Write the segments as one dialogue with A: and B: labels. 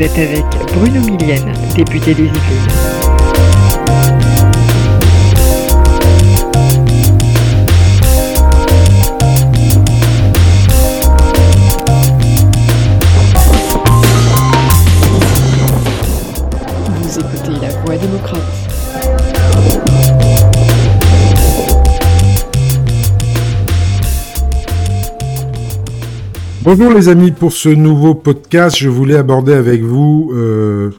A: Vous êtes avec Bruno Millienne, député des Yvelines. Vous écoutez La Voix démocrate.
B: Bonjour les amis, pour ce nouveau podcast, je voulais aborder avec vous euh,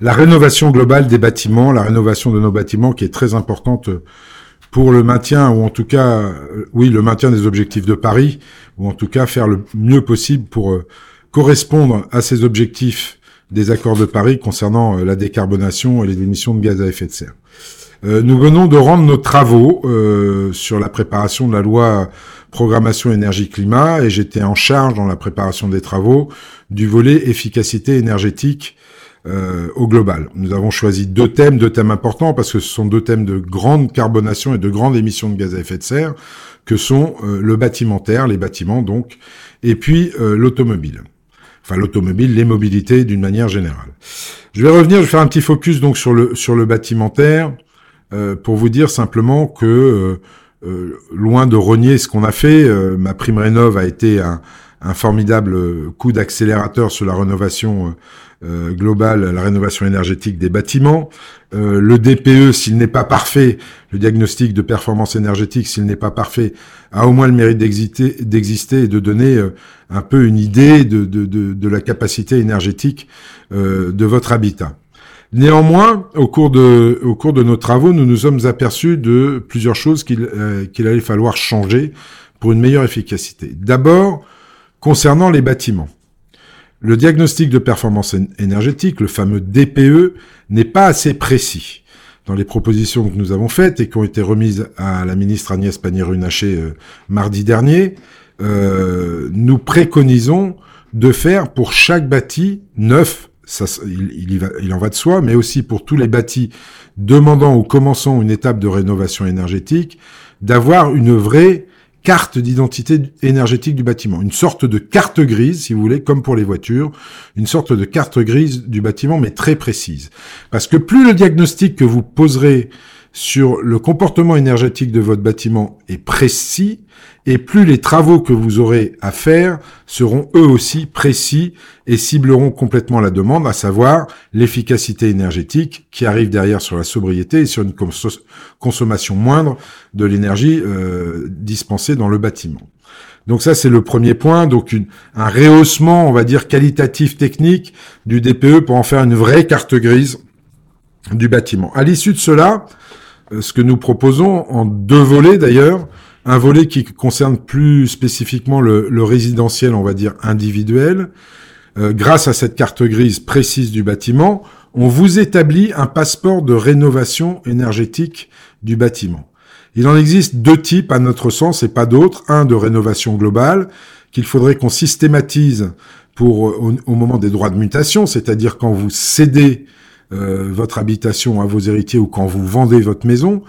B: la rénovation globale des bâtiments, la rénovation de nos bâtiments qui est très importante pour le maintien, ou en tout cas, euh, oui, le maintien des objectifs de Paris, ou en tout cas faire le mieux possible pour euh, correspondre à ces objectifs des accords de Paris concernant euh, la décarbonation et les émissions de gaz à effet de serre. Nous venons de rendre nos travaux sur la préparation de la loi programmation énergie-climat et j'étais en charge dans la préparation des travaux du volet efficacité énergétique euh, au global. Nous avons choisi deux thèmes, deux thèmes importants parce que ce sont deux thèmes de grande carbonation et de grande émission de gaz à effet de serre que sont euh, le bâtimentaire, les bâtiments donc, et puis euh, l'automobile. Enfin l'automobile, les mobilités d'une manière générale. Je vais revenir, je vais faire un petit focus donc sur le sur le bâtimentaire euh, pour vous dire simplement que euh, loin de renier ce qu'on a fait, euh, ma prime rénov a été un, formidable coup d'accélérateur sur la rénovation euh, globale, la rénovation énergétique des bâtiments. Euh, le DPE, s'il n'est pas parfait, le diagnostic de performance énergétique, s'il n'est pas parfait, a au moins le mérite d'exister, et de donner euh, un peu une idée de, la capacité énergétique euh, de votre habitat. Néanmoins, au cours de, nos travaux, nous nous sommes aperçus de plusieurs choses qu'il euh, qu'il allait falloir changer pour une meilleure efficacité. D'abord, concernant les bâtiments. Le diagnostic de performance énergétique, le fameux DPE, n'est pas assez précis. Dans les propositions que nous avons faites et qui ont été remises à la ministre Agnès Pannier-Runacher euh, mardi dernier, euh, nous préconisons de faire pour chaque bâti neuf, il, il en va de soi, mais aussi pour tous les bâtis demandant ou commençant une étape de rénovation énergétique, d'avoir une vraie carte d'identité énergétique du bâtiment, une sorte de carte grise, si vous voulez, comme pour les voitures, une sorte de carte grise du bâtiment, mais très précise. Parce que plus le diagnostic que vous poserez sur le comportement énergétique de votre bâtiment est précis, et plus les travaux que vous aurez à faire seront eux aussi précis et cibleront complètement la demande, à savoir l'efficacité énergétique qui arrive derrière sur la sobriété et sur une consommation moindre de l'énergie euh, dispensée dans le bâtiment. Donc ça, c'est le premier point. Donc une, un rehaussement, on va dire, qualitatif technique du DPE pour en faire une vraie carte grise du bâtiment. À l'issue de cela, ce que nous proposons, en deux volets d'ailleurs, un volet qui concerne plus spécifiquement le, le résidentiel, on va dire individuel. Euh, grâce à cette carte grise précise du bâtiment, on vous établit un passeport de rénovation énergétique du bâtiment. Il en existe deux types à notre sens et pas d'autres. Un de rénovation globale qu'il faudrait qu'on systématise pour au, au, moment des droits de mutation, c'est-à-dire quand vous cédez euh, votre habitation à vos héritiers ou quand vous vendez votre maison,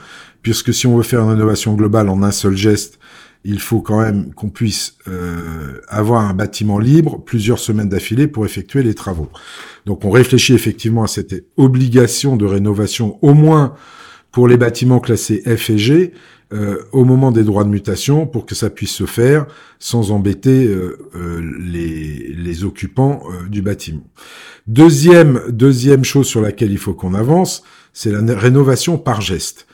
B: puisque si on veut faire une rénovation globale en un seul geste, il faut quand même qu'on puisse euh, avoir un bâtiment libre plusieurs semaines d'affilée pour effectuer les travaux. Donc on réfléchit effectivement à cette obligation de rénovation au moins pour les bâtiments classés F et G euh, au moment des droits de mutation pour que ça puisse se faire sans embêter euh, euh, les, les, occupants du bâtiment. Deuxième, deuxième chose sur laquelle il faut qu'on avance, c'est la rénovation par geste.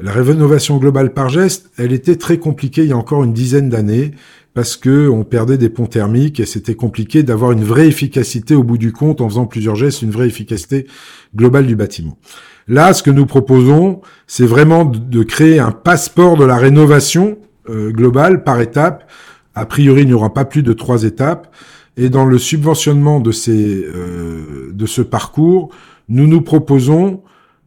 B: La rénovation globale par geste, elle était très compliquée il y a encore une dizaine d'années parce que on perdait des ponts thermiques et c'était compliqué d'avoir une vraie efficacité au bout du compte en faisant plusieurs gestes, une vraie efficacité globale du bâtiment. Là, ce que nous proposons, c'est vraiment de créer un passeport de la rénovation euh, globale par étape. A priori, il n'y aura pas plus de trois étapes. Et dans le subventionnement de ces euh, de ce parcours, nous nous proposons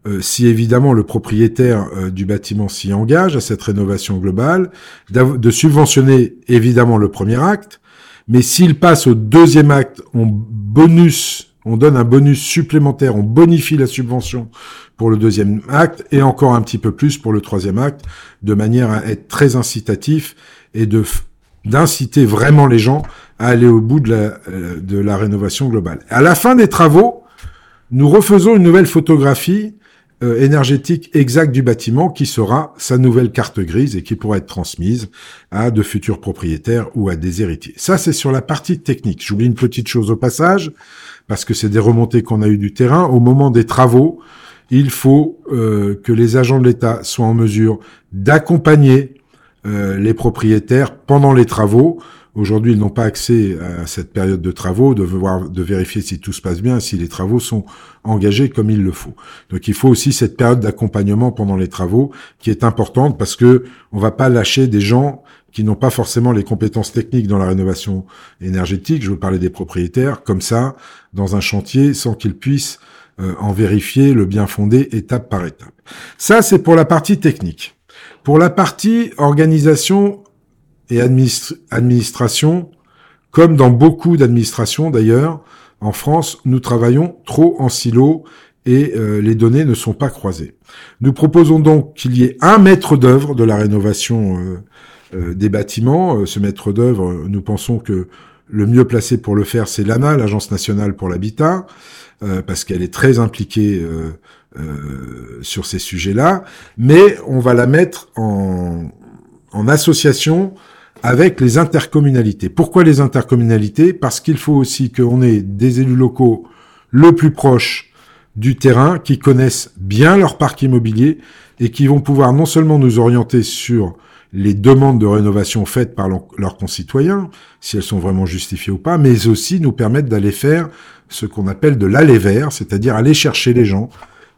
B: euh, si évidemment le propriétaire du bâtiment s'y engage à cette rénovation globale, de subventionner évidemment le premier acte, mais s'il passe au deuxième acte, on bonus, on donne un bonus supplémentaire, on bonifie la subvention pour le deuxième acte et encore un petit peu plus pour le troisième acte, de manière à être très incitatif et de d'inciter vraiment les gens à aller au bout de la, euh, de la rénovation globale. À la fin des travaux, nous refaisons une nouvelle photographie euh, énergétique exacte du bâtiment qui sera sa nouvelle carte grise et qui pourra être transmise à de futurs propriétaires ou à des héritiers. Ça, c'est sur la partie technique. J'oublie une petite chose au passage, parce que c'est des remontées qu'on a eues du terrain. Au moment des travaux, il faut euh, que les agents de l'État soient en mesure d'accompagner euh, les propriétaires pendant les travaux. Aujourd'hui, ils n'ont pas accès à cette période de travaux, de voir, de vérifier si tout se passe bien, si les travaux sont engagés comme il le faut. Donc, il faut aussi cette période d'accompagnement pendant les travaux qui est importante parce que on va pas lâcher des gens qui n'ont pas forcément les compétences techniques dans la rénovation énergétique. Je veux parler des propriétaires comme ça dans un chantier sans qu'ils puissent euh, en vérifier le bien fondé étape par étape. Ça, c'est pour la partie technique. Pour la partie organisation et administration, comme dans beaucoup d'administrations d'ailleurs, en France, nous travaillons trop en silo et euh, les données ne sont pas croisées. Nous proposons donc qu'il y ait un maître d'œuvre de la rénovation euh, des bâtiments. ce maître d'œuvre, nous pensons que le mieux placé pour le faire, c'est l'ANA, l'Agence nationale pour l'habitat. Euh, parce qu'elle est très impliquée euh, euh, sur ces sujets-là, mais on va la mettre en, en association avec les intercommunalités. Pourquoi les intercommunalités? Parce qu'il faut aussi qu'on ait des élus locaux le plus proches du terrain, qui connaissent bien leur parc immobilier et qui vont pouvoir non seulement nous orienter sur les demandes de rénovation faites par leurs concitoyens, si elles sont vraiment justifiées ou pas, mais aussi nous permettre d'aller faire ce qu'on appelle de l'aller vers, c'est-à-dire aller chercher les gens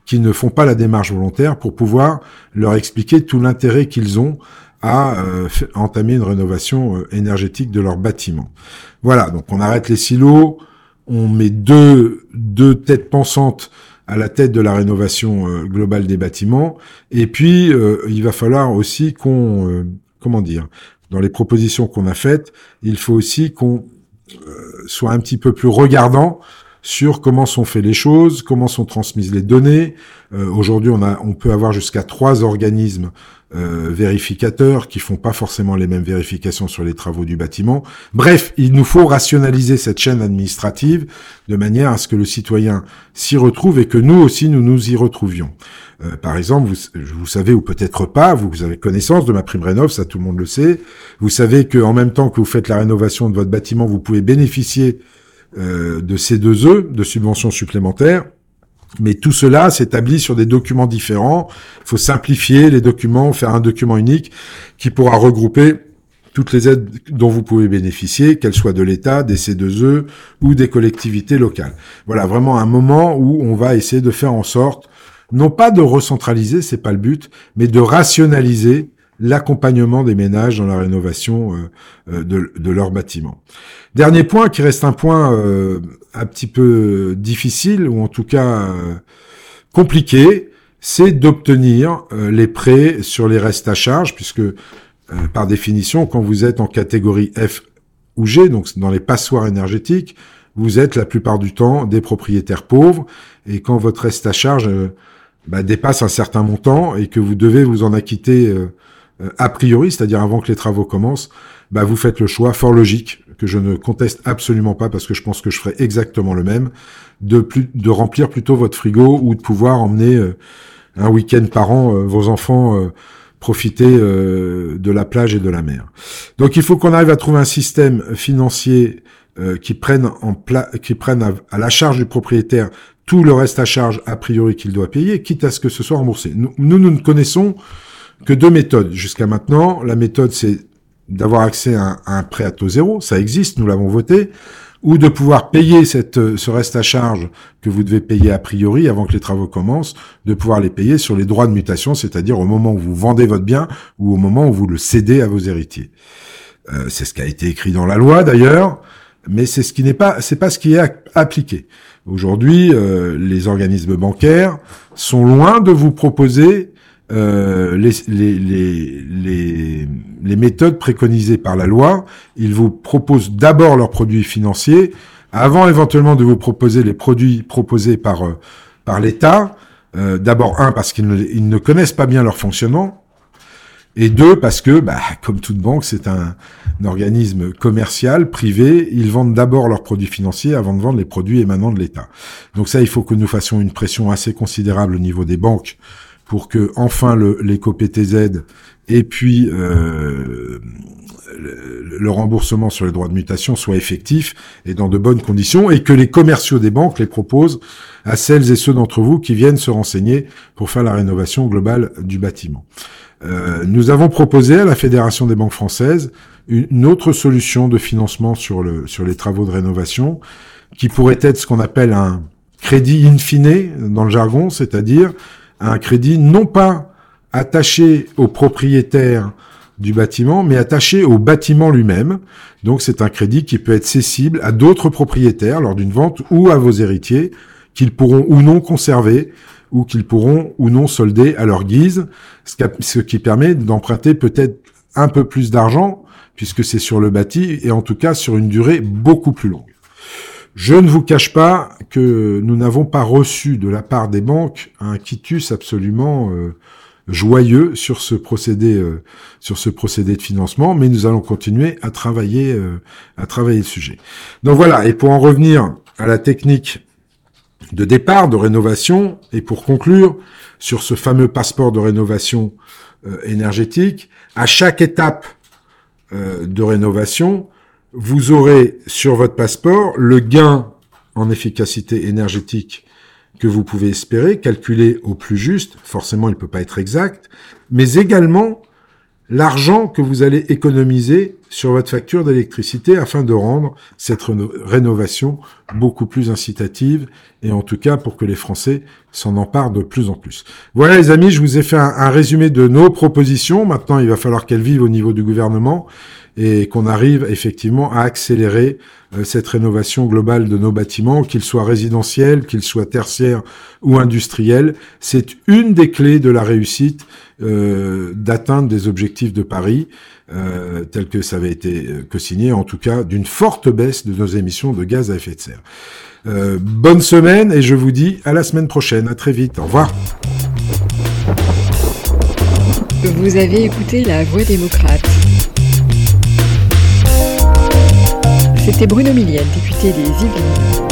B: qui ne font pas la démarche volontaire pour pouvoir leur expliquer tout l'intérêt qu'ils ont à euh, entamer une rénovation euh, énergétique de leur bâtiment. Voilà, donc on arrête les silos, on met deux, deux têtes pensantes à la tête de la rénovation euh, globale des bâtiments. Et puis, euh, il va falloir aussi qu'on, comment dire, dans les propositions qu'on a faites, il faut aussi qu'on soit un petit peu plus regardant sur comment sont faites les choses, comment sont transmises les données. Aujourd'hui, on, on peut avoir jusqu'à trois organismes euh, vérificateurs qui font pas forcément les mêmes vérifications sur les travaux du bâtiment. Bref, il nous faut rationaliser cette chaîne administrative de manière à ce que le citoyen s'y retrouve et que nous aussi nous nous y retrouvions. Euh, par exemple, vous, vous savez ou peut-être pas, vous, vous, avez connaissance de ma prime rénov, ça tout le monde le sait. Vous savez que en même temps que vous faites la rénovation de votre bâtiment, vous pouvez bénéficier euh, de ces deux œufs de subventions supplémentaires. Mais tout cela s'établit sur des documents différents. Il faut simplifier les documents, faire un document unique qui pourra regrouper toutes les aides dont vous pouvez bénéficier, qu'elles soient de l'État, des C2E ou des collectivités locales. Voilà, vraiment un moment où on va essayer de faire en sorte, non pas de recentraliser, c'est pas le but, mais de rationaliser l'accompagnement des ménages dans la rénovation euh, euh, de, de leurs bâtiments. Dernier point qui reste un point euh, un petit peu difficile ou en tout cas compliqué, c'est d'obtenir les prêts sur les restes à charge puisque par définition quand vous êtes en catégorie F ou G, donc dans les passoires énergétiques, vous êtes la plupart du temps des propriétaires pauvres et quand votre reste à charge bah, dépasse un certain montant et que vous devez vous en acquitter a priori, c'est-à-dire avant que les travaux commencent, bah vous faites le choix fort logique que je ne conteste absolument pas parce que je pense que je ferai exactement le même de remplir plutôt votre frigo ou de pouvoir emmener euh, un week-end par an euh, vos enfants profiter de la plage et de la mer. Donc il faut qu'on arrive à trouver un système financier qui prenne en à, la charge du propriétaire tout le reste à charge a priori qu'il doit payer, quitte à ce que ce soit remboursé. Nous, nous ne connaissons que deux méthodes jusqu'à maintenant. La méthode, c'est d'avoir accès à un, prêt à taux zéro, ça existe, nous l'avons voté, ou de pouvoir payer cette, ce reste à charge que vous devez payer a priori avant que les travaux commencent, de pouvoir les payer sur les droits de mutation, c'est-à-dire au moment où vous vendez votre bien ou au moment où vous le cédez à vos héritiers. Euh, c'est ce qui a été écrit dans la loi d'ailleurs, mais c'est ce qui n'est pas, c'est pas ce qui est appliqué. Aujourd'hui, euh, les organismes bancaires sont loin de vous proposer euh, les, les, les, les, méthodes préconisées par la loi. Ils vous proposent d'abord leurs produits financiers, avant éventuellement de vous proposer les produits proposés par, euh, par l'État. Euh, d'abord, un, parce qu'ils ne, ils ne connaissent pas bien leur fonctionnement. Et deux, parce que, bah, comme toute banque, c'est un, organisme commercial, privé. Ils vendent d'abord leurs produits financiers avant de vendre les produits émanant de l'État. Donc ça, il faut que nous fassions une pression assez considérable au niveau des banques pour que enfin le, l'éco-PTZ et puis euh, le, remboursement sur les droits de mutation soit effectif et dans de bonnes conditions et que les commerciaux des banques les proposent à celles et ceux d'entre vous qui viennent se renseigner pour faire la rénovation globale du bâtiment. Euh, nous avons proposé à la Fédération des banques françaises une autre solution de financement sur, le, sur les travaux de rénovation qui pourrait être ce qu'on appelle un crédit in fine dans le jargon, c'est-à-dire un crédit non pas attaché au propriétaire du bâtiment, mais attaché au bâtiment lui-même. Donc c'est un crédit qui peut être cessible à d'autres propriétaires lors d'une vente ou à vos héritiers, qu'ils pourront ou non conserver ou qu'ils pourront ou non solder à leur guise, ce qui permet d'emprunter peut-être un peu plus d'argent, puisque c'est sur le bâti, et en tout cas sur une durée beaucoup plus longue. Je ne vous cache pas que nous n'avons pas reçu de la part des banques un quitus absolument euh, joyeux sur ce procédé euh, sur ce procédé de financement, mais nous allons continuer à travailler euh, à travailler le sujet. Donc voilà, et pour en revenir à la technique de départ de rénovation et pour conclure sur ce fameux passeport de rénovation énergétique, à chaque étape de rénovation, vous aurez sur votre passeport le gain en efficacité énergétique que vous pouvez espérer, calculé au plus juste, forcément il ne peut pas être exact, mais également l'argent que vous allez économiser sur votre facture d'électricité afin de rendre cette rénovation beaucoup plus incitative et en tout cas pour que les Français s'en emparent de plus en plus. Voilà les amis, je vous ai fait un, un résumé de nos propositions. Maintenant, il va falloir qu'elles vivent au niveau du gouvernement et qu'on arrive effectivement à accélérer euh, cette rénovation globale de nos bâtiments, qu'ils soient résidentiels, qu'ils soient tertiaires ou industriels. C'est une des clés de la réussite euh, d'atteindre des objectifs de Paris, euh, tels que ça avait été euh, co-signé, en tout cas d'une forte baisse de nos émissions de gaz à effet de serre. Bonne semaine et je vous dis à la semaine prochaine. À très vite. Au revoir.
A: Vous avez écouté La Voix démocrate. C'était Bruno Millienne, député des Yvelines.